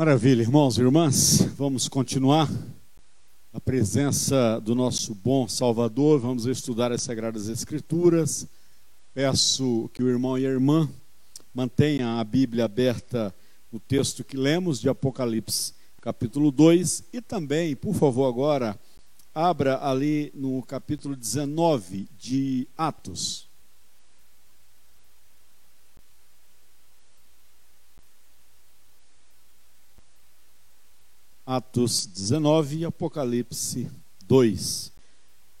Maravilha, irmãos e irmãs, vamos continuar a presença do nosso bom Salvador, vamos estudar as Sagradas Escrituras. Peço que o irmão e a irmã mantenham a Bíblia aberta no texto que lemos de Apocalipse, capítulo 2, e também, por favor, agora abra ali no capítulo 19 de Atos. Atos 19 e Apocalipse 2.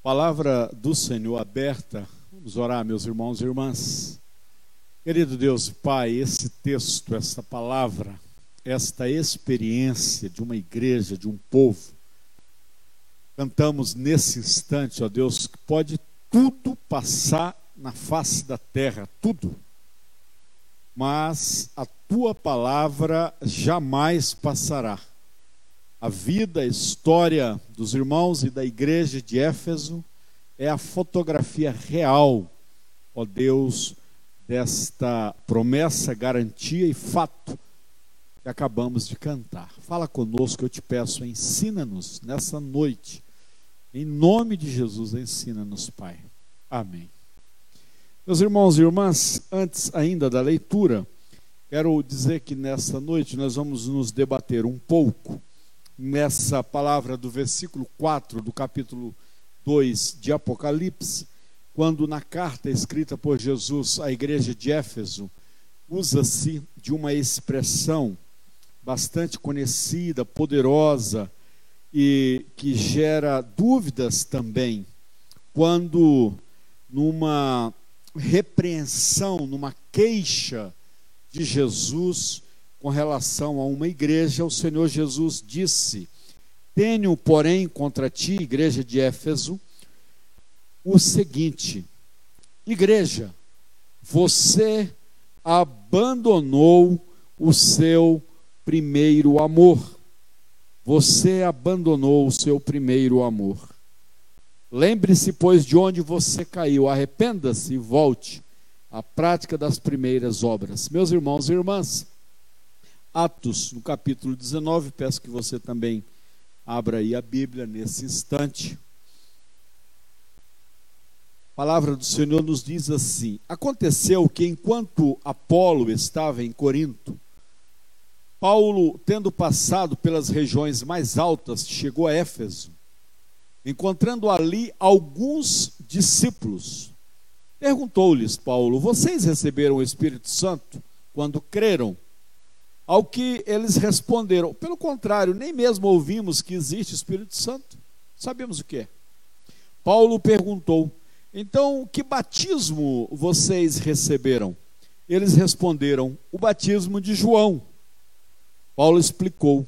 Palavra do Senhor aberta. Vamos orar, meus irmãos e irmãs. Querido Deus Pai, esse texto, esta palavra, esta experiência de uma igreja, de um povo, cantamos nesse instante, ó Deus, que pode tudo passar na face da terra, tudo. Mas a tua palavra jamais passará a vida, a história dos irmãos e da igreja de Éfeso é a fotografia real, ó Deus, desta promessa, garantia e fato que acabamos de cantar. Fala conosco, eu te peço, ensina-nos nessa noite. Em nome de Jesus, ensina-nos, Pai. Amém. Meus irmãos e irmãs, antes ainda da leitura, quero dizer que nessa noite nós vamos nos debater um pouco nessa palavra do versículo 4 do capítulo 2 de Apocalipse, quando na carta escrita por Jesus à igreja de Éfeso, usa-se de uma expressão bastante conhecida, poderosa e que gera dúvidas também, quando numa repreensão, numa queixa de Jesus, com relação a uma igreja, o Senhor Jesus disse: Tenho, porém, contra ti, igreja de Éfeso, o seguinte: Igreja, você abandonou o seu primeiro amor. Você abandonou o seu primeiro amor. Lembre-se, pois, de onde você caiu. Arrependa-se e volte à prática das primeiras obras. Meus irmãos e irmãs, Atos, no capítulo 19, peço que você também abra aí a Bíblia nesse instante. A palavra do Senhor nos diz assim: Aconteceu que enquanto Apolo estava em Corinto, Paulo, tendo passado pelas regiões mais altas, chegou a Éfeso, encontrando ali alguns discípulos. Perguntou-lhes Paulo: Vocês receberam o Espírito Santo quando creram? Ao que eles responderam: pelo contrário, nem mesmo ouvimos que existe Espírito Santo. Sabemos o que é. Paulo perguntou: então, que batismo vocês receberam? Eles responderam: o batismo de João. Paulo explicou: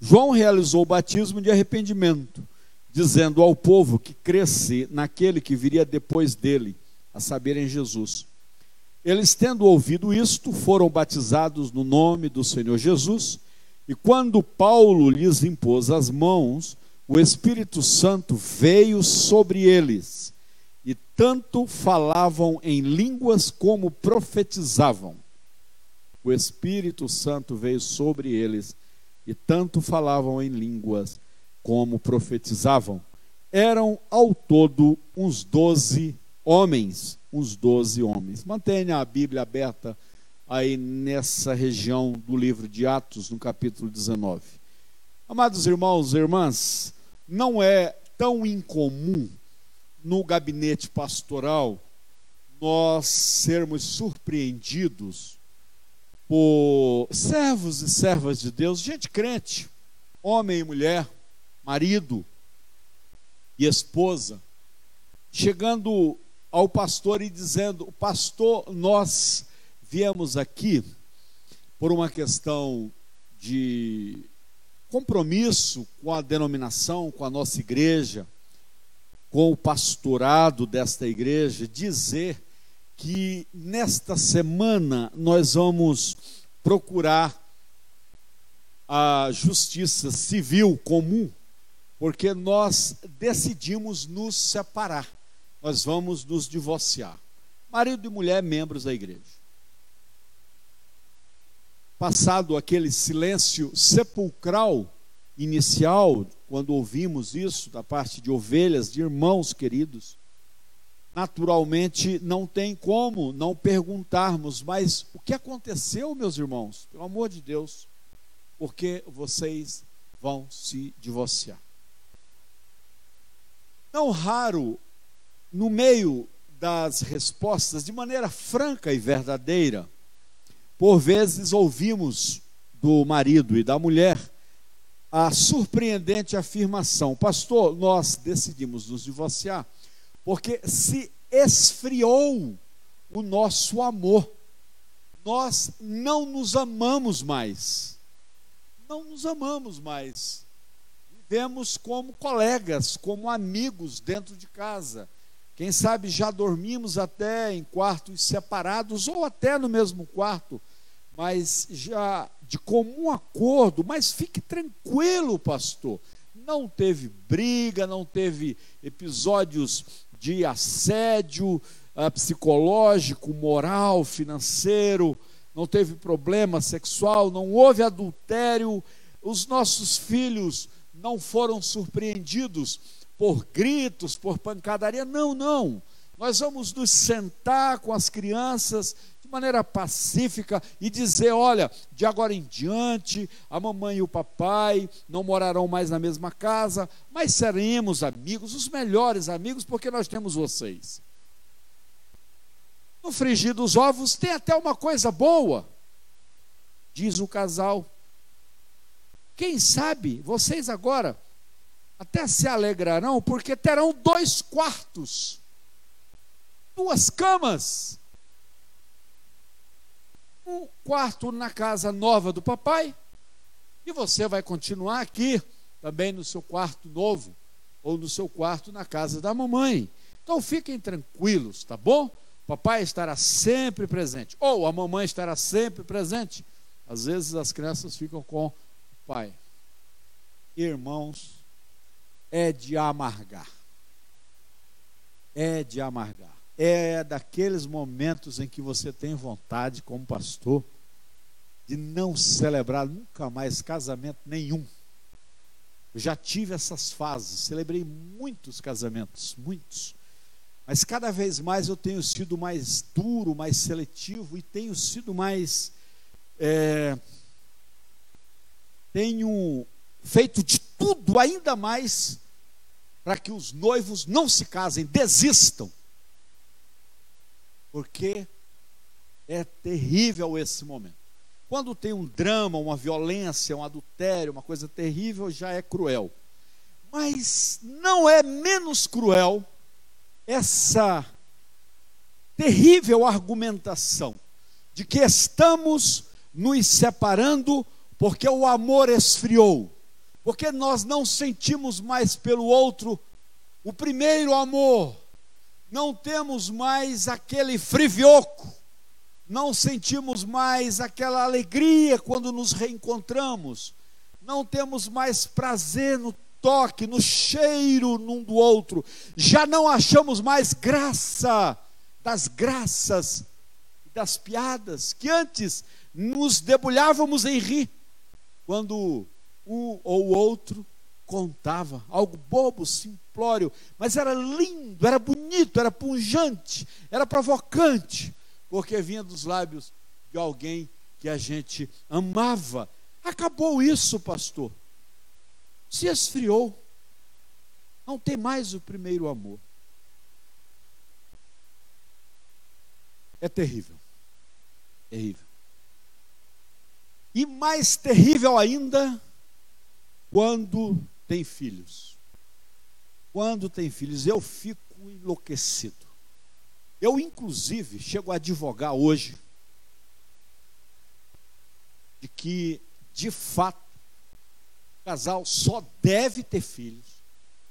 João realizou o batismo de arrependimento, dizendo ao povo que cresce naquele que viria depois dele, a saber, em Jesus. Eles, tendo ouvido isto, foram batizados no nome do Senhor Jesus, e quando Paulo lhes impôs as mãos, o Espírito Santo veio sobre eles, e tanto falavam em línguas como profetizavam. O Espírito Santo veio sobre eles, e tanto falavam em línguas como profetizavam. Eram ao todo uns doze homens uns doze homens. Mantenha a Bíblia aberta aí nessa região do livro de Atos, no capítulo 19. Amados irmãos e irmãs, não é tão incomum no gabinete pastoral nós sermos surpreendidos por servos e servas de Deus, gente crente, homem e mulher, marido e esposa, chegando ao pastor e dizendo: Pastor, nós viemos aqui por uma questão de compromisso com a denominação, com a nossa igreja, com o pastorado desta igreja, dizer que nesta semana nós vamos procurar a justiça civil comum, porque nós decidimos nos separar nós vamos nos divorciar. Marido e mulher, membros da igreja. passado aquele silêncio sepulcral inicial, quando ouvimos isso da parte de ovelhas, de irmãos queridos, naturalmente não tem como não perguntarmos, mas o que aconteceu, meus irmãos? Pelo amor de Deus, porque vocês vão se divorciar. Não raro, no meio das respostas, de maneira franca e verdadeira, por vezes ouvimos do marido e da mulher a surpreendente afirmação: Pastor, nós decidimos nos divorciar porque se esfriou o nosso amor. Nós não nos amamos mais. Não nos amamos mais. Vivemos como colegas, como amigos dentro de casa. Quem sabe já dormimos até em quartos separados ou até no mesmo quarto, mas já de comum acordo. Mas fique tranquilo, pastor. Não teve briga, não teve episódios de assédio uh, psicológico, moral, financeiro, não teve problema sexual, não houve adultério. Os nossos filhos não foram surpreendidos por gritos, por pancadaria. Não, não. Nós vamos nos sentar com as crianças de maneira pacífica e dizer: olha, de agora em diante, a mamãe e o papai não morarão mais na mesma casa, mas seremos amigos, os melhores amigos, porque nós temos vocês. No frigir dos ovos tem até uma coisa boa, diz o casal. Quem sabe vocês agora até se alegrarão, porque terão dois quartos, duas camas. Um quarto na casa nova do papai, e você vai continuar aqui, também no seu quarto novo, ou no seu quarto na casa da mamãe. Então fiquem tranquilos, tá bom? Papai estará sempre presente, ou a mamãe estará sempre presente. Às vezes as crianças ficam com Pai, irmãos, é de amargar. É de amargar. É daqueles momentos em que você tem vontade, como pastor, de não celebrar nunca mais casamento nenhum. Eu já tive essas fases, celebrei muitos casamentos, muitos. Mas cada vez mais eu tenho sido mais duro, mais seletivo e tenho sido mais. É, tenho feito de tudo ainda mais para que os noivos não se casem, desistam. Porque é terrível esse momento. Quando tem um drama, uma violência, um adultério, uma coisa terrível, já é cruel. Mas não é menos cruel essa terrível argumentação de que estamos nos separando porque o amor esfriou, porque nós não sentimos mais pelo outro o primeiro amor, não temos mais aquele frivioco, não sentimos mais aquela alegria quando nos reencontramos, não temos mais prazer no toque, no cheiro num do outro, já não achamos mais graça das graças, das piadas que antes nos debulhávamos em rir. Quando um ou outro contava algo bobo, simplório, mas era lindo, era bonito, era punjante, era provocante, porque vinha dos lábios de alguém que a gente amava. Acabou isso, pastor. Se esfriou. Não tem mais o primeiro amor. É terrível. Terrível. E mais terrível ainda, quando tem filhos. Quando tem filhos, eu fico enlouquecido. Eu, inclusive, chego a advogar hoje de que, de fato, o casal só deve ter filhos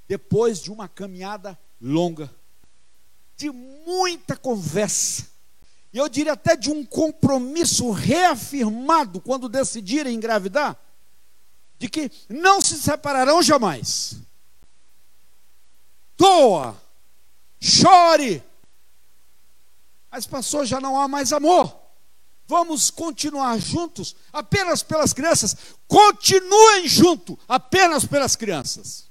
depois de uma caminhada longa, de muita conversa, e eu diria até de um compromisso reafirmado quando decidirem engravidar, de que não se separarão jamais. Doa, chore, mas passou, já não há mais amor. vamos continuar juntos apenas pelas crianças. Continuem junto apenas pelas crianças.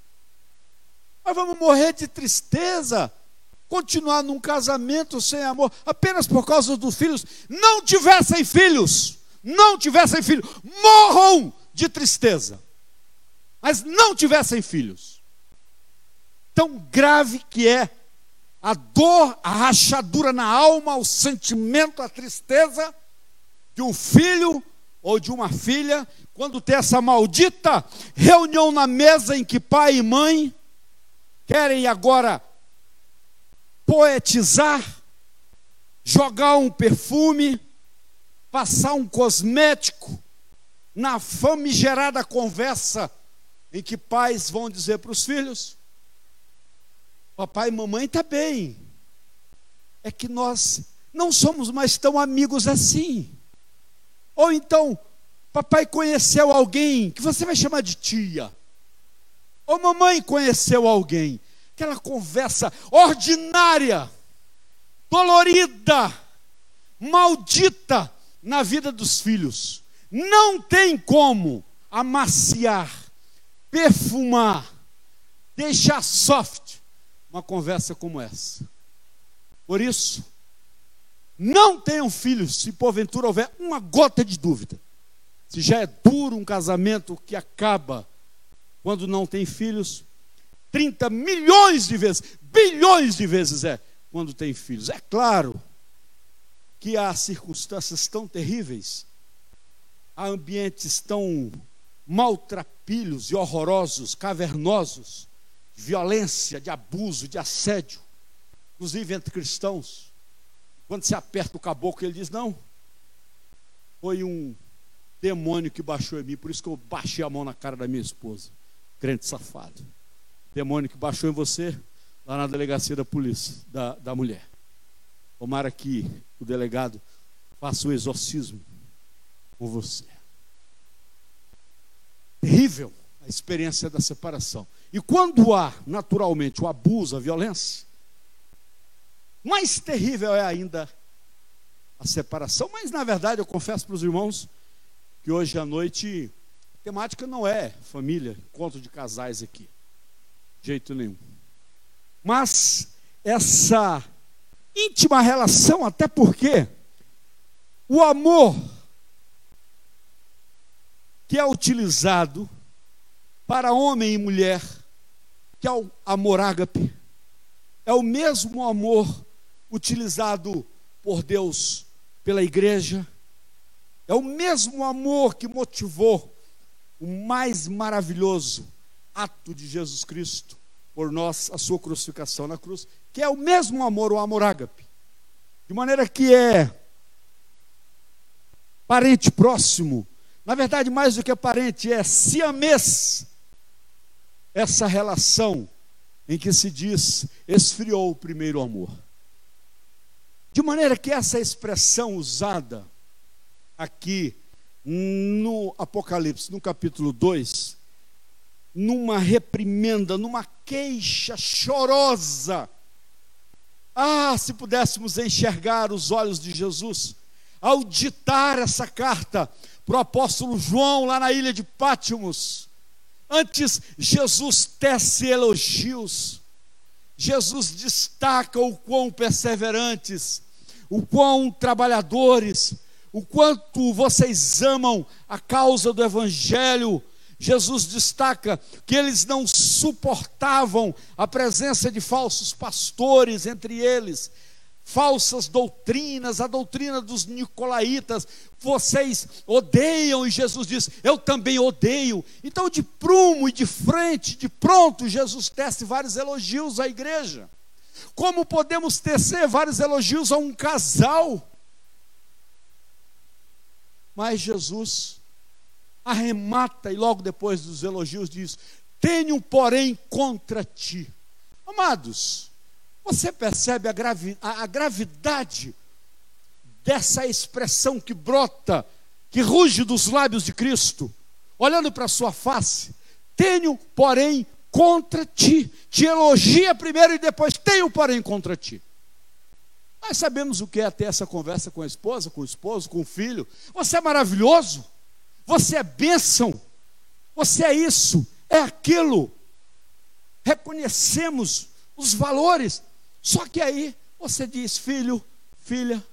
Mas vamos morrer de tristeza, continuar num casamento sem amor, apenas por causa dos filhos. Não tivessem filhos, não tivessem filhos, morram de tristeza, mas não tivessem filhos. Tão grave que é a dor, a rachadura na alma, o sentimento, a tristeza de um filho ou de uma filha, quando tem essa maldita reunião na mesa em que pai e mãe querem agora poetizar, jogar um perfume, passar um cosmético na famigerada conversa em que pais vão dizer para os filhos: Papai e mamãe está bem, é que nós não somos mais tão amigos assim. Ou então, papai conheceu alguém que você vai chamar de tia. Ou mamãe conheceu alguém. Aquela conversa ordinária, dolorida, maldita na vida dos filhos. Não tem como amaciar, perfumar, deixar soft uma conversa como essa. Por isso, não tenham filhos, se porventura houver uma gota de dúvida. Se já é duro um casamento que acaba quando não tem filhos, 30 milhões de vezes, bilhões de vezes é quando tem filhos. É claro que há circunstâncias tão terríveis, há ambientes tão maltrapilhos e horrorosos, cavernosos, de violência, de abuso, de assédio, inclusive entre cristãos quando se aperta o caboclo, ele diz: Não, foi um demônio que baixou em mim, por isso que eu baixei a mão na cara da minha esposa, crente safado. Demônio que baixou em você, lá na delegacia da polícia, da, da mulher. Tomara que o delegado faça o exorcismo com você. Terrível a experiência da separação. E quando há, naturalmente, o abuso, a violência, mais terrível é ainda a separação, mas na verdade eu confesso para os irmãos que hoje à noite a temática não é família, encontro de casais aqui, de jeito nenhum. Mas essa íntima relação, até porque o amor que é utilizado para homem e mulher, que é o amor ágape, é o mesmo amor utilizado por Deus pela igreja. É o mesmo amor que motivou o mais maravilhoso ato de Jesus Cristo por nós, a sua crucificação na cruz, que é o mesmo amor, o amor ágape. De maneira que é parente próximo, na verdade, mais do que parente, é siamês essa relação em que se diz esfriou o primeiro amor. De maneira que essa expressão usada aqui no Apocalipse, no capítulo 2, numa reprimenda, numa queixa chorosa. Ah, se pudéssemos enxergar os olhos de Jesus ao ditar essa carta para o apóstolo João lá na ilha de Pátimos. Antes, Jesus tece elogios, Jesus destaca o quão perseverantes, o quão trabalhadores, o quanto vocês amam a causa do Evangelho. Jesus destaca que eles não suportavam a presença de falsos pastores entre eles, falsas doutrinas, a doutrina dos nicolaítas. Vocês odeiam, e Jesus diz: Eu também odeio. Então, de prumo e de frente, de pronto, Jesus tece vários elogios à igreja. Como podemos tecer vários elogios a um casal? Mas Jesus arremata e logo depois dos elogios diz: Tenho, porém, contra ti. Amados, você percebe a, gravi a, a gravidade dessa expressão que brota, que ruge dos lábios de Cristo, olhando para a sua face? Tenho, porém, contra ti. Te elogia primeiro e depois tenho porém contra ti. Nós sabemos o que é ter essa conversa com a esposa, com o esposo, com o filho. Você é maravilhoso, você é bênção, você é isso, é aquilo. Reconhecemos os valores. Só que aí você diz, filho, filha,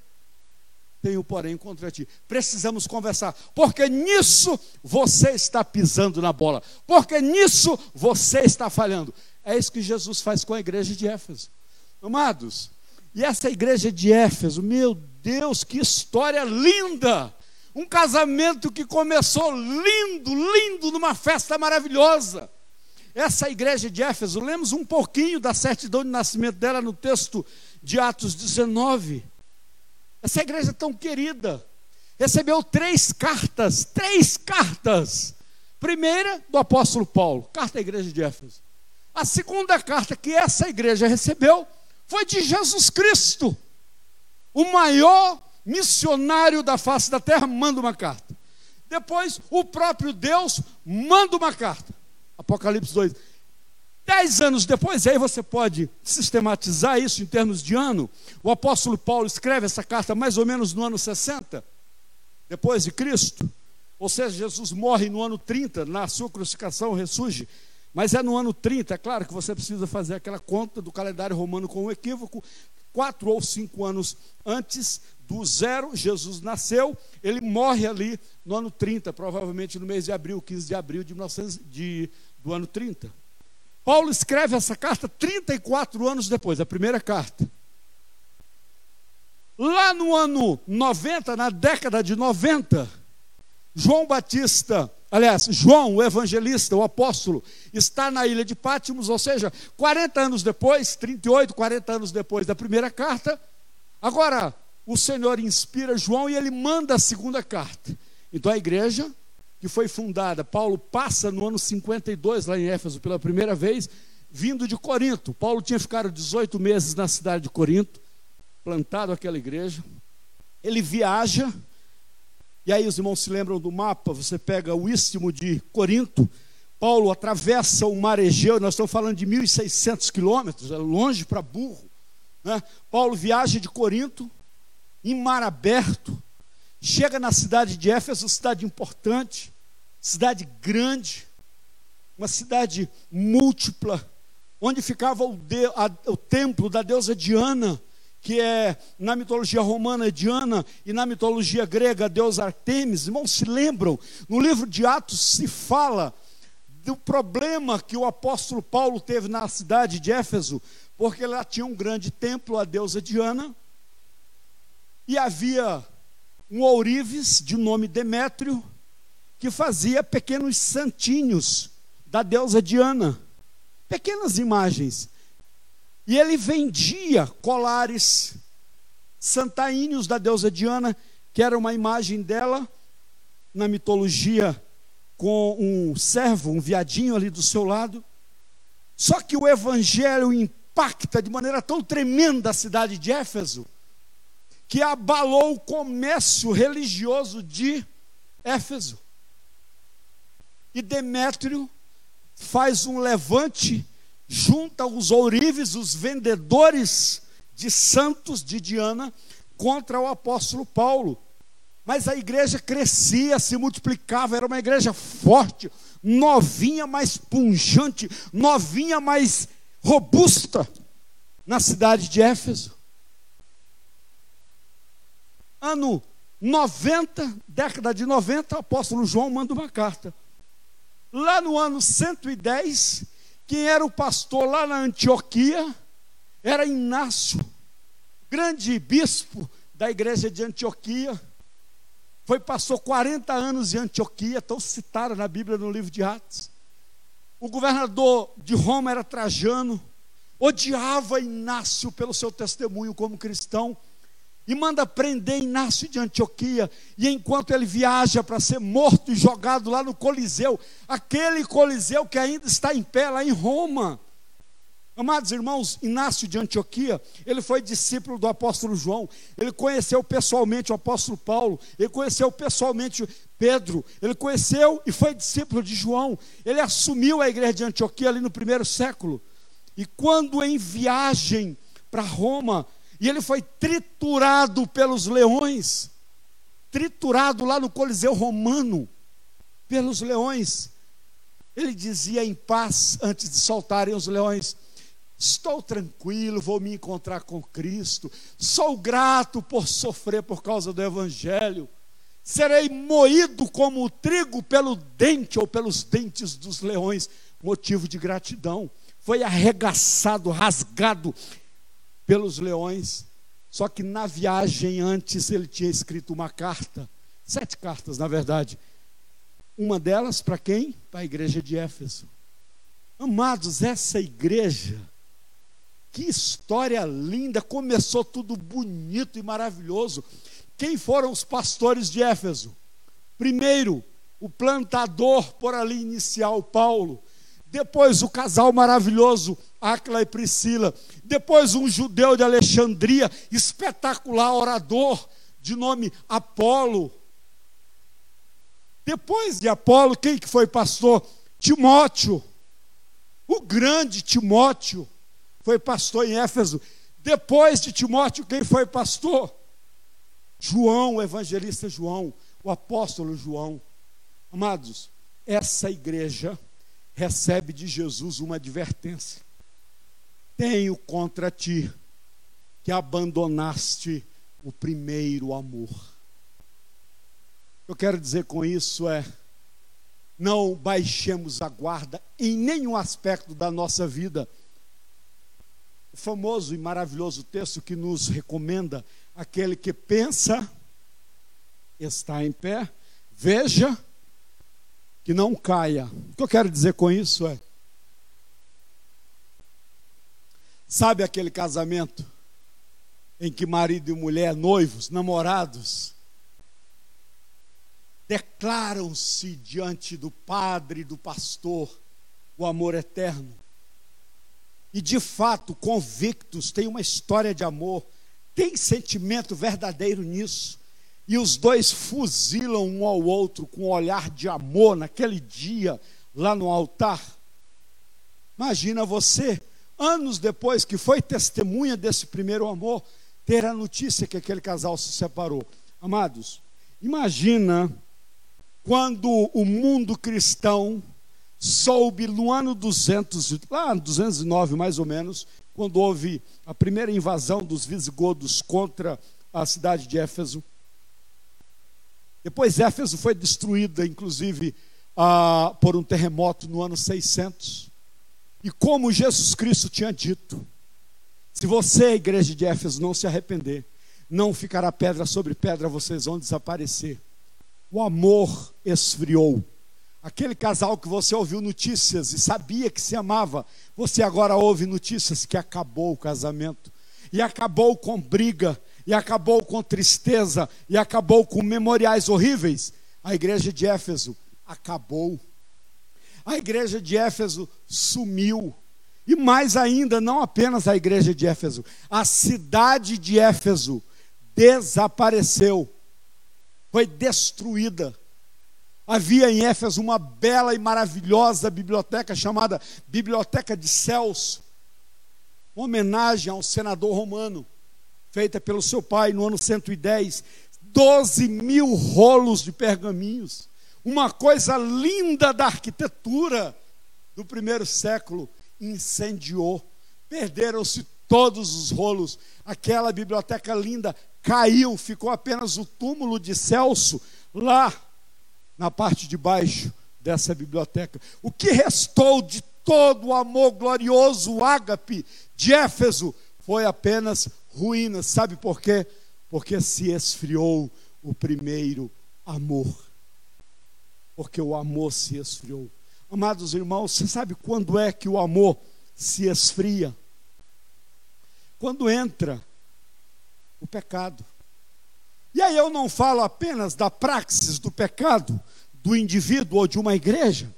tenho porém contra ti. Precisamos conversar, porque nisso você está pisando na bola, porque nisso você está falhando. É isso que Jesus faz com a igreja de Éfeso. Amados, e essa igreja de Éfeso, meu Deus, que história linda! Um casamento que começou lindo, lindo, numa festa maravilhosa. Essa igreja de Éfeso, lemos um pouquinho da certidão de nascimento dela no texto de Atos 19. Essa igreja tão querida recebeu três cartas, três cartas. Primeira do apóstolo Paulo, carta à igreja de Éfeso. A segunda carta que essa igreja recebeu foi de Jesus Cristo, o maior missionário da face da terra, manda uma carta. Depois, o próprio Deus manda uma carta. Apocalipse 2. Dez anos depois, aí você pode sistematizar isso em termos de ano. O apóstolo Paulo escreve essa carta mais ou menos no ano 60, depois de Cristo. Ou seja, Jesus morre no ano 30, na sua crucificação ressurge. Mas é no ano 30, é claro que você precisa fazer aquela conta do calendário romano com um equívoco. Quatro ou cinco anos antes do zero, Jesus nasceu, ele morre ali no ano 30, provavelmente no mês de abril, 15 de abril de, 1900, de do ano 30. Paulo escreve essa carta 34 anos depois, a primeira carta. Lá no ano 90, na década de 90, João Batista, aliás, João, o evangelista, o apóstolo, está na ilha de Pátimos, ou seja, 40 anos depois, 38, 40 anos depois da primeira carta. Agora, o Senhor inspira João e ele manda a segunda carta. Então a igreja que foi fundada, Paulo passa no ano 52 lá em Éfeso pela primeira vez, vindo de Corinto. Paulo tinha ficado 18 meses na cidade de Corinto, plantado aquela igreja. Ele viaja, e aí os irmãos se lembram do mapa, você pega o istmo de Corinto, Paulo atravessa o mar Egeu, nós estamos falando de 1.600 quilômetros, é longe para burro. Né? Paulo viaja de Corinto, em mar aberto, chega na cidade de Éfeso, cidade importante, cidade grande, uma cidade múltipla, onde ficava o, de, a, o templo da deusa Diana, que é na mitologia romana Diana e na mitologia grega a deusa Artemis. Irmãos, se lembram? No livro de Atos se fala do problema que o apóstolo Paulo teve na cidade de Éfeso, porque lá tinha um grande templo à deusa Diana e havia um ourives de nome Demétrio que fazia pequenos santinhos da deusa Diana, pequenas imagens. E ele vendia colares santaíneos da deusa Diana, que era uma imagem dela na mitologia com um servo, um viadinho ali do seu lado. Só que o evangelho impacta de maneira tão tremenda a cidade de Éfeso, que abalou o comércio religioso de Éfeso. E Demétrio faz um levante, junta os ourives, os vendedores de santos de Diana, contra o apóstolo Paulo. Mas a igreja crescia, se multiplicava, era uma igreja forte, novinha, mais punjante, novinha, mais robusta, na cidade de Éfeso. Ano 90, década de 90, o apóstolo João manda uma carta lá no ano 110, quem era o pastor lá na Antioquia era Inácio, grande bispo da igreja de Antioquia. Foi, passou 40 anos em Antioquia, estão citados na Bíblia no livro de Atos. O governador de Roma era Trajano, odiava Inácio pelo seu testemunho como cristão e manda prender Inácio de Antioquia. E enquanto ele viaja para ser morto e jogado lá no Coliseu, aquele Coliseu que ainda está em pé lá em Roma. Amados irmãos, Inácio de Antioquia, ele foi discípulo do apóstolo João, ele conheceu pessoalmente o apóstolo Paulo, ele conheceu pessoalmente Pedro, ele conheceu e foi discípulo de João, ele assumiu a igreja de Antioquia ali no primeiro século. E quando em viagem para Roma, e ele foi triturado pelos leões, triturado lá no Coliseu Romano, pelos leões. Ele dizia em paz, antes de soltarem os leões: Estou tranquilo, vou me encontrar com Cristo. Sou grato por sofrer por causa do Evangelho. Serei moído como o trigo pelo dente ou pelos dentes dos leões. Motivo de gratidão. Foi arregaçado, rasgado pelos leões. Só que na viagem antes ele tinha escrito uma carta, sete cartas na verdade. Uma delas para quem? Para a igreja de Éfeso. Amados, essa igreja que história linda, começou tudo bonito e maravilhoso. Quem foram os pastores de Éfeso? Primeiro, o plantador por ali inicial, Paulo. Depois, o casal maravilhoso, Áquila e Priscila. Depois, um judeu de Alexandria, espetacular orador, de nome Apolo. Depois de Apolo, quem que foi pastor? Timóteo. O grande Timóteo foi pastor em Éfeso. Depois de Timóteo, quem foi pastor? João, o evangelista João, o apóstolo João. Amados, essa igreja recebe de Jesus uma advertência. Tenho contra ti que abandonaste o primeiro amor. Eu quero dizer com isso é não baixemos a guarda em nenhum aspecto da nossa vida o famoso e maravilhoso texto que nos recomenda aquele que pensa está em pé, veja que não caia. O que eu quero dizer com isso é: sabe aquele casamento em que marido e mulher, noivos, namorados, declaram-se diante do padre e do pastor o amor eterno? e de fato convictos, têm uma história de amor, tem sentimento verdadeiro nisso. E os dois fuzilam um ao outro com um olhar de amor naquele dia lá no altar. Imagina você, anos depois que foi testemunha desse primeiro amor, ter a notícia que aquele casal se separou. Amados, imagina quando o mundo cristão soube no ano 200, lá 209 mais ou menos, quando houve a primeira invasão dos visigodos contra a cidade de Éfeso. Depois Éfeso foi destruída, inclusive, ah, por um terremoto no ano 600. E como Jesus Cristo tinha dito, se você, a igreja de Éfeso, não se arrepender, não ficará pedra sobre pedra, vocês vão desaparecer. O amor esfriou. Aquele casal que você ouviu notícias e sabia que se amava, você agora ouve notícias que acabou o casamento, e acabou com briga, e acabou com tristeza, e acabou com memoriais horríveis. A igreja de Éfeso acabou. A igreja de Éfeso sumiu. E mais ainda, não apenas a igreja de Éfeso, a cidade de Éfeso desapareceu, foi destruída. Havia em Éfeso uma bela e maravilhosa biblioteca chamada Biblioteca de Celso, uma homenagem a um senador romano, feita pelo seu pai no ano 110. 12 mil rolos de pergaminhos, uma coisa linda da arquitetura do primeiro século, incendiou, perderam-se todos os rolos, aquela biblioteca linda caiu, ficou apenas o túmulo de Celso lá na parte de baixo dessa biblioteca. O que restou de todo o amor glorioso, o ágape de Éfeso, foi apenas ruínas. Sabe por quê? Porque se esfriou o primeiro amor. Porque o amor se esfriou. Amados irmãos, você sabe quando é que o amor se esfria? Quando entra o pecado. E aí eu não falo apenas da praxis do pecado do indivíduo ou de uma igreja,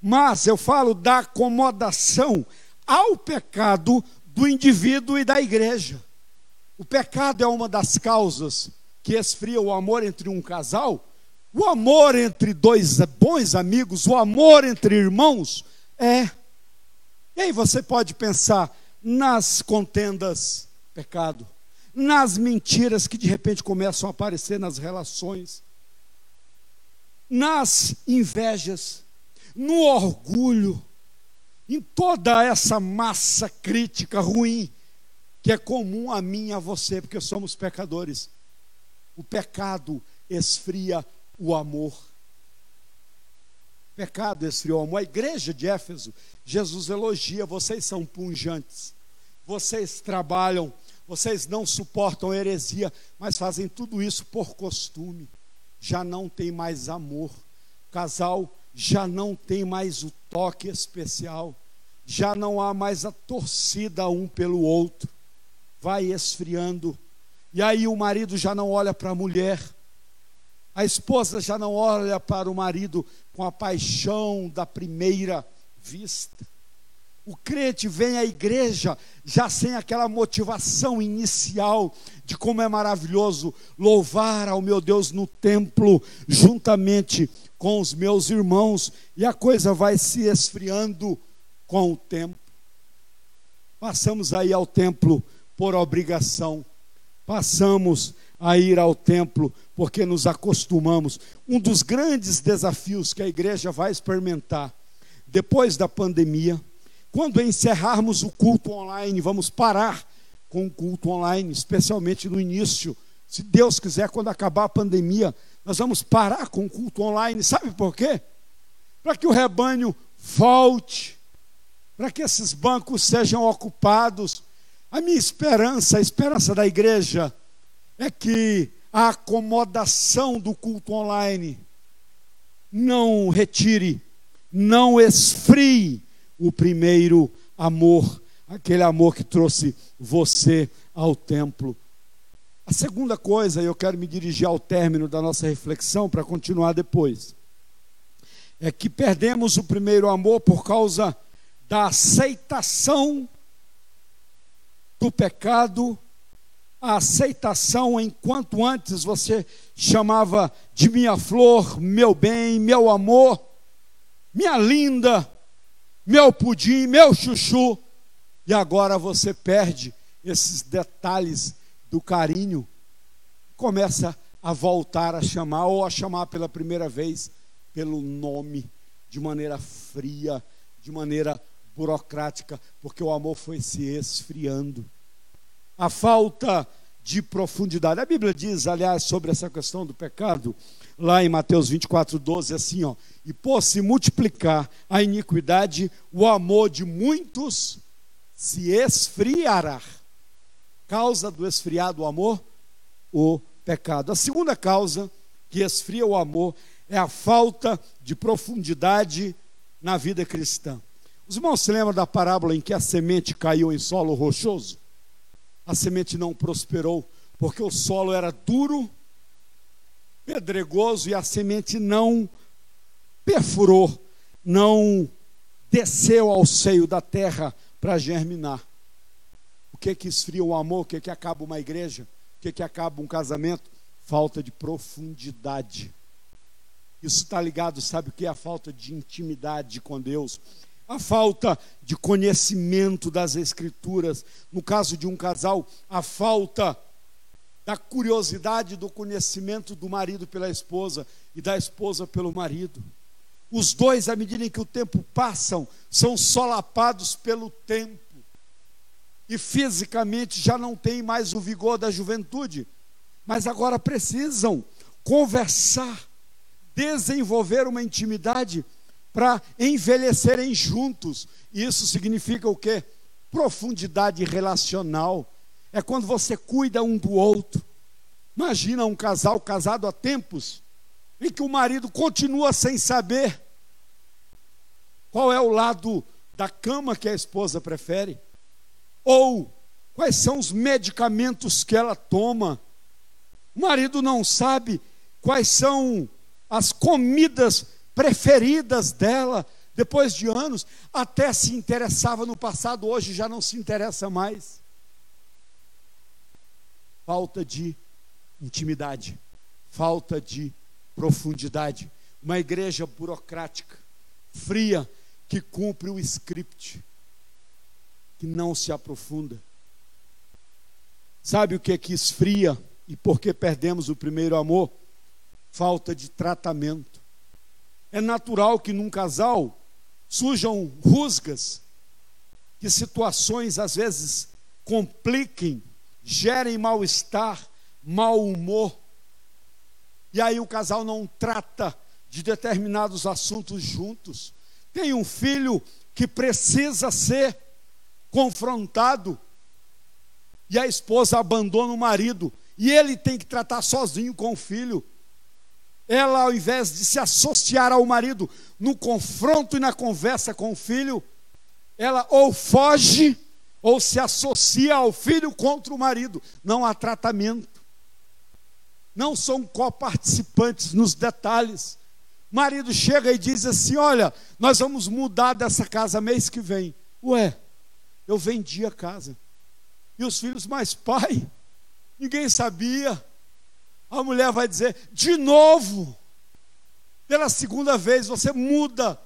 mas eu falo da acomodação ao pecado do indivíduo e da igreja. O pecado é uma das causas que esfria o amor entre um casal, o amor entre dois bons amigos, o amor entre irmãos é. E aí você pode pensar nas contendas, pecado nas mentiras que de repente começam a aparecer nas relações, nas invejas, no orgulho, em toda essa massa crítica ruim que é comum a mim e a você, porque somos pecadores. O pecado esfria o amor. Pecado esfriou o amor. A igreja de Éfeso, Jesus elogia: vocês são punjantes, vocês trabalham, vocês não suportam heresia, mas fazem tudo isso por costume. Já não tem mais amor. O casal já não tem mais o toque especial. Já não há mais a torcida um pelo outro vai esfriando. E aí o marido já não olha para a mulher, a esposa já não olha para o marido com a paixão da primeira vista. O crente vem à igreja já sem aquela motivação inicial de como é maravilhoso louvar ao meu Deus no templo, juntamente com os meus irmãos, e a coisa vai se esfriando com o tempo. Passamos aí ao templo por obrigação. Passamos a ir ao templo porque nos acostumamos. Um dos grandes desafios que a igreja vai experimentar depois da pandemia, quando encerrarmos o culto online, vamos parar com o culto online, especialmente no início. Se Deus quiser, quando acabar a pandemia, nós vamos parar com o culto online. Sabe por quê? Para que o rebanho volte, para que esses bancos sejam ocupados a minha esperança, a esperança da igreja, é que a acomodação do culto online não retire, não esfrie o primeiro amor, aquele amor que trouxe você ao templo. A segunda coisa, eu quero me dirigir ao término da nossa reflexão para continuar depois, é que perdemos o primeiro amor por causa da aceitação do pecado, a aceitação enquanto antes você chamava de minha flor, meu bem, meu amor, minha linda, meu pudim, meu chuchu, e agora você perde esses detalhes do carinho, começa a voltar a chamar ou a chamar pela primeira vez pelo nome, de maneira fria, de maneira burocrática, porque o amor foi se esfriando. A falta de profundidade. A Bíblia diz, aliás, sobre essa questão do pecado, lá em Mateus 24, 12, assim, ó, e por se multiplicar a iniquidade, o amor de muitos se esfriará. Causa do esfriado amor, o pecado. A segunda causa que esfria o amor é a falta de profundidade na vida cristã. Os irmãos se lembram da parábola em que a semente caiu em solo rochoso? A semente não prosperou, porque o solo era duro, pedregoso e a semente não perfurou, não desceu ao seio da terra para germinar. O que que esfria o amor? O que que acaba uma igreja? O que que acaba um casamento? Falta de profundidade. Isso está ligado, sabe o que é a falta de intimidade com Deus? A falta de conhecimento das Escrituras, no caso de um casal, a falta da curiosidade do conhecimento do marido pela esposa e da esposa pelo marido. Os dois, à medida em que o tempo passam, são solapados pelo tempo. E fisicamente já não têm mais o vigor da juventude, mas agora precisam conversar, desenvolver uma intimidade para envelhecerem juntos. Isso significa o quê? Profundidade relacional. É quando você cuida um do outro. Imagina um casal casado há tempos, em que o marido continua sem saber qual é o lado da cama que a esposa prefere, ou quais são os medicamentos que ela toma. O marido não sabe quais são as comidas preferidas dela, depois de anos, até se interessava no passado, hoje já não se interessa mais. Falta de intimidade, falta de profundidade. Uma igreja burocrática, fria, que cumpre o script, que não se aprofunda. Sabe o que é que esfria e por que perdemos o primeiro amor? Falta de tratamento. É natural que num casal surjam rusgas, que situações às vezes compliquem, gerem mal-estar, mau humor. E aí o casal não trata de determinados assuntos juntos. Tem um filho que precisa ser confrontado, e a esposa abandona o marido, e ele tem que tratar sozinho com o filho. Ela, ao invés de se associar ao marido no confronto e na conversa com o filho, ela ou foge ou se associa ao filho contra o marido. Não há tratamento. Não são coparticipantes nos detalhes. O marido chega e diz assim: Olha, nós vamos mudar dessa casa mês que vem. Ué, eu vendi a casa. E os filhos, mas pai, ninguém sabia. A mulher vai dizer: De novo, pela segunda vez, você muda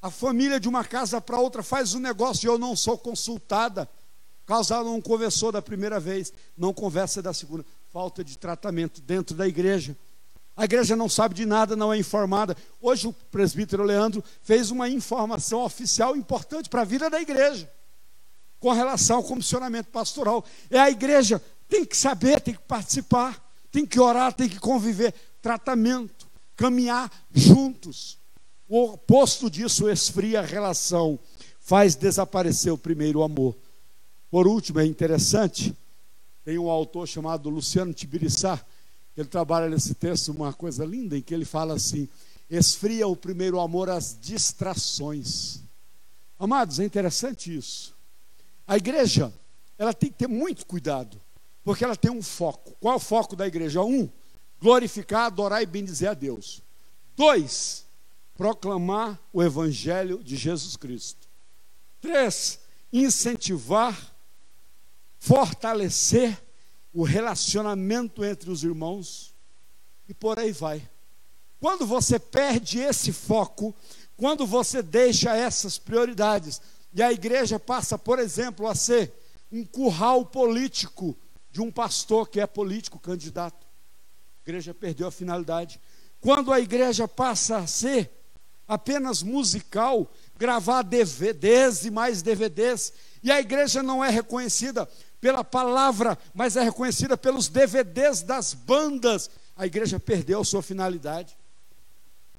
a família de uma casa para outra, faz um negócio e eu não sou consultada. O casal não conversou da primeira vez, não conversa da segunda. Falta de tratamento dentro da igreja. A igreja não sabe de nada, não é informada. Hoje o presbítero Leandro fez uma informação oficial importante para a vida da igreja, com relação ao comissionamento pastoral. É a igreja tem que saber, tem que participar, tem que orar, tem que conviver. Tratamento, caminhar juntos. O oposto disso esfria a relação, faz desaparecer o primeiro amor. Por último, é interessante, tem um autor chamado Luciano Tibiriçá, ele trabalha nesse texto uma coisa linda em que ele fala assim: esfria o primeiro amor às distrações. Amados, é interessante isso. A igreja, ela tem que ter muito cuidado, porque ela tem um foco. Qual é o foco da igreja? Um, glorificar, adorar e bendizer a Deus. Dois, proclamar o Evangelho de Jesus Cristo. Três, incentivar, fortalecer o relacionamento entre os irmãos e por aí vai. Quando você perde esse foco, quando você deixa essas prioridades, e a igreja passa, por exemplo, a ser um curral político de um pastor que é político candidato, a igreja perdeu a finalidade. Quando a igreja passa a ser apenas musical, gravar DVDs e mais DVDs, e a igreja não é reconhecida pela palavra, mas é reconhecida pelos DVDs das bandas, a igreja perdeu sua finalidade.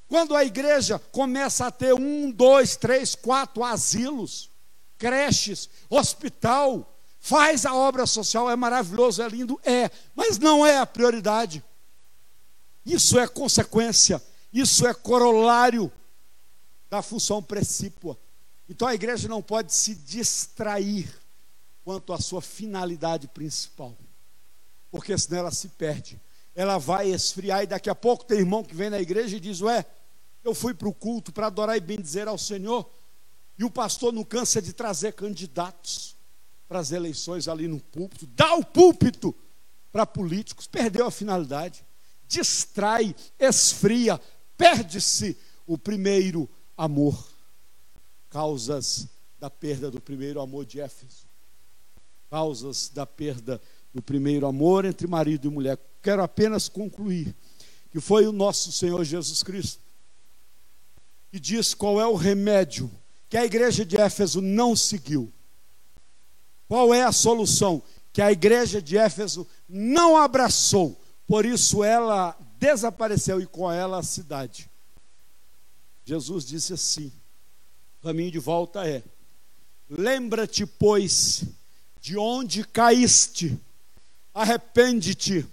Quando a igreja começa a ter um, dois, três, quatro asilos, creches, hospital, faz a obra social, é maravilhoso, é lindo, é, mas não é a prioridade. Isso é consequência, isso é corolário da função precípua. Então a igreja não pode se distrair quanto à sua finalidade principal, porque senão ela se perde. Ela vai esfriar e daqui a pouco tem irmão que vem na igreja e diz: Ué, eu fui para o culto para adorar e bendizer ao Senhor, e o pastor não cansa de trazer candidatos para as eleições ali no púlpito, dá o púlpito para políticos, perdeu a finalidade, distrai, esfria, perde-se o primeiro amor. Causas da perda do primeiro amor de Éfeso. Causas da perda do primeiro amor entre marido e mulher. Quero apenas concluir que foi o nosso Senhor Jesus Cristo que diz qual é o remédio que a igreja de Éfeso não seguiu. Qual é a solução que a igreja de Éfeso não abraçou? Por isso ela desapareceu e com ela a cidade. Jesus disse assim: o caminho de volta é: lembra-te, pois, de onde caíste, arrepende-te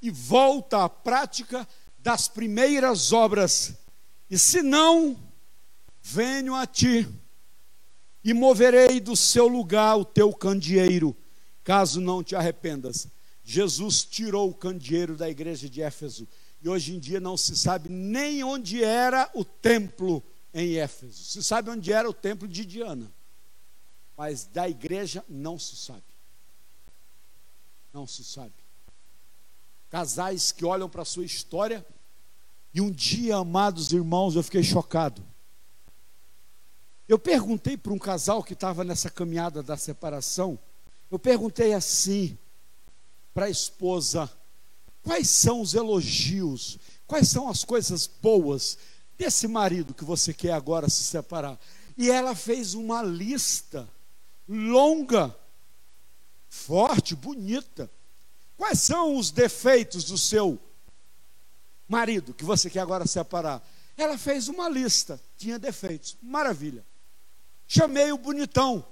e volta à prática das primeiras obras, e se não, venho a ti e moverei do seu lugar o teu candeeiro, caso não te arrependas. Jesus tirou o candeeiro da igreja de Éfeso e hoje em dia não se sabe nem onde era o templo em Éfeso. Se sabe onde era o templo de Diana, mas da igreja não se sabe. Não se sabe. Casais que olham para a sua história e um dia, amados irmãos, eu fiquei chocado. Eu perguntei para um casal que estava nessa caminhada da separação, Eu perguntei assim para a esposa: quais são os elogios, quais são as coisas boas desse marido que você quer agora se separar? E ela fez uma lista longa, forte, bonita. Quais são os defeitos do seu marido que você quer agora separar? Ela fez uma lista, tinha defeitos, maravilha. Chamei o bonitão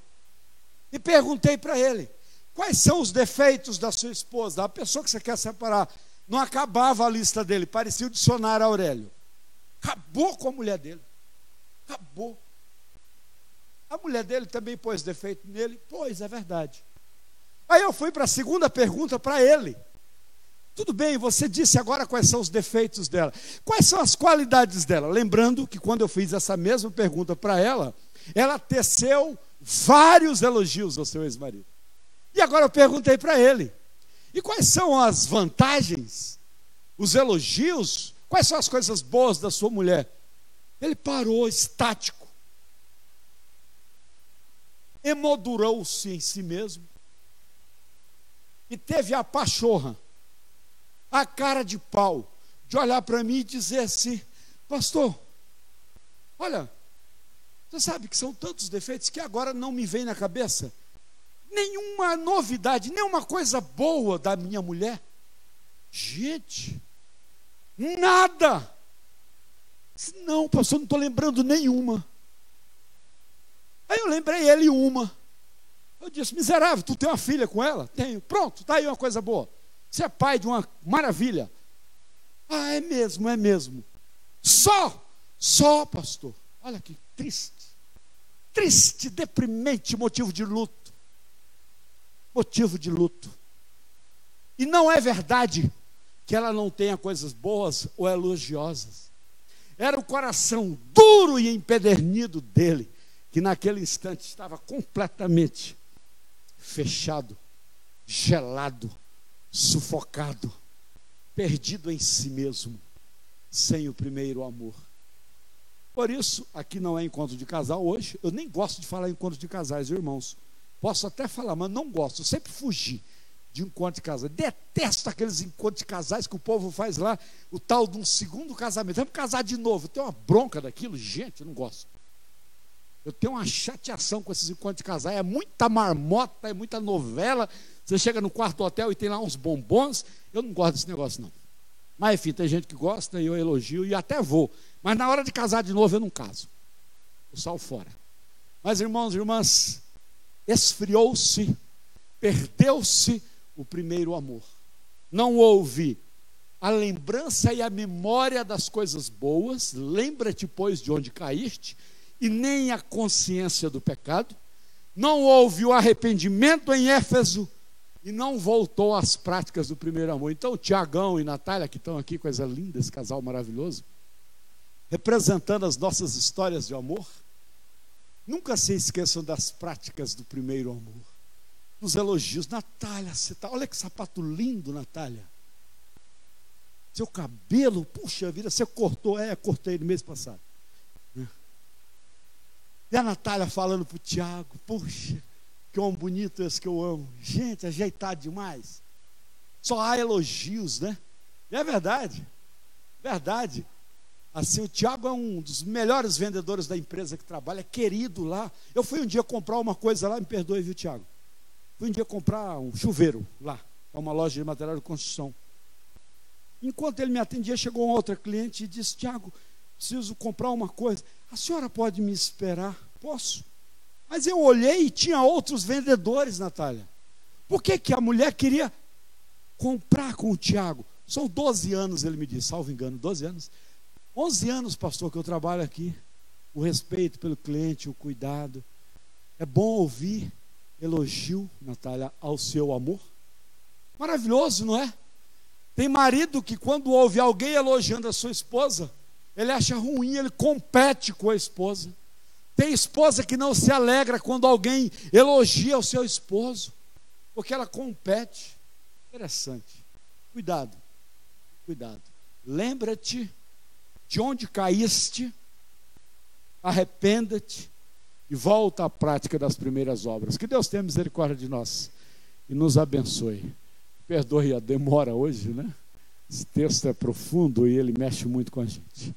e perguntei para ele: quais são os defeitos da sua esposa, da pessoa que você quer separar? Não acabava a lista dele, parecia o dicionário Aurélio. Acabou com a mulher dele. Acabou. A mulher dele também pôs defeito nele? Pois, é verdade. Aí eu fui para a segunda pergunta para ele. Tudo bem, você disse agora quais são os defeitos dela. Quais são as qualidades dela? Lembrando que quando eu fiz essa mesma pergunta para ela, ela teceu vários elogios ao seu ex-marido. E agora eu perguntei para ele: e quais são as vantagens, os elogios, quais são as coisas boas da sua mulher? Ele parou estático, emoldurou-se em si mesmo e teve a pachorra a cara de pau de olhar para mim e dizer assim: Pastor, olha, você sabe que são tantos defeitos que agora não me vem na cabeça nenhuma novidade, nenhuma coisa boa da minha mulher. Gente, nada. Não, pastor, não estou lembrando nenhuma. Aí eu lembrei ele uma. Eu disse, miserável, tu tem uma filha com ela? Tenho. Pronto, está aí uma coisa boa. Você é pai de uma maravilha. Ah, é mesmo, é mesmo. Só, só, pastor. Olha que triste. Triste, deprimente, motivo de luto. Motivo de luto. E não é verdade que ela não tenha coisas boas ou elogiosas. Era o coração duro e empedernido dele, que naquele instante estava completamente fechado, gelado, sufocado, perdido em si mesmo, sem o primeiro amor. Por isso, aqui não é encontro de casal hoje. Eu nem gosto de falar encontro de casais, irmãos. Posso até falar, mas não gosto. Eu sempre fugi de encontro de casais. Detesto aqueles encontros de casais que o povo faz lá, o tal de um segundo casamento. Vamos casar de novo. Tem uma bronca daquilo, gente, eu não gosto. Eu tenho uma chateação com esses encontros de casais. É muita marmota, é muita novela. Você chega no quarto hotel e tem lá uns bombons. Eu não gosto desse negócio, não. Mas enfim, tem gente que gosta e eu elogio e até vou. Mas na hora de casar de novo, eu não caso. Eu saio fora. Mas irmãos e irmãs, esfriou-se, perdeu-se o primeiro amor. Não houve a lembrança e a memória das coisas boas, lembra-te, pois, de onde caíste, e nem a consciência do pecado. Não houve o arrependimento em Éfeso, e não voltou às práticas do primeiro amor. Então, Tiagão e Natália, que estão aqui, coisa linda, esse casal maravilhoso, representando as nossas histórias de amor, nunca se esqueçam das práticas do primeiro amor, dos elogios. Natália, você tá, olha que sapato lindo, Natália. Seu cabelo, puxa vida, você cortou, é, cortei no mês passado. E a Natália falando para o Tiago, puxa, que homem bonito esse que eu amo. Gente, ajeitado demais. Só há elogios, né? E é verdade. Verdade. Assim, o Tiago é um dos melhores vendedores da empresa que trabalha, é querido lá. Eu fui um dia comprar uma coisa lá, me perdoe, viu, Tiago? Fui um dia comprar um chuveiro lá, para uma loja de material de construção. Enquanto ele me atendia, chegou uma outra cliente e disse: Tiago, preciso comprar uma coisa. A senhora pode me esperar? Posso? Mas eu olhei e tinha outros vendedores, Natália. Por que, que a mulher queria comprar com o Tiago? São 12 anos, ele me disse, salvo engano, 12 anos. 11 anos, pastor, que eu trabalho aqui. O respeito pelo cliente, o cuidado. É bom ouvir elogio, Natália, ao seu amor. Maravilhoso, não é? Tem marido que, quando ouve alguém elogiando a sua esposa, ele acha ruim, ele compete com a esposa. Tem esposa que não se alegra quando alguém elogia o seu esposo, porque ela compete. Interessante. Cuidado, cuidado. Lembra-te de onde caíste, arrependa-te e volta à prática das primeiras obras. Que Deus tenha misericórdia de nós. e nos abençoe. Perdoe a demora hoje, né? Esse texto é profundo e ele mexe muito com a gente.